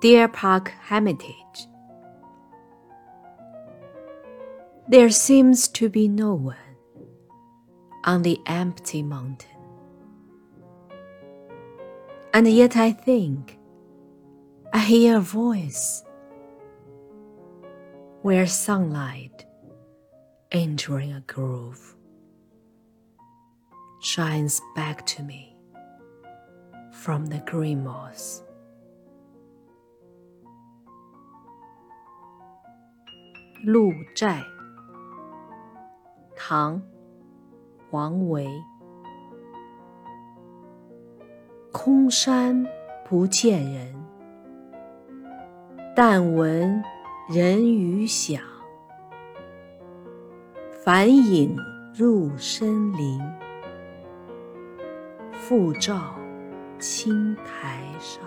Deer Park Hermitage. There seems to be no one on the empty mountain. And yet I think I hear a voice where sunlight entering a grove shines back to me from the green moss. 鹿柴，唐，王维。空山不见人，但闻人语响。返影入深林，复照青苔上。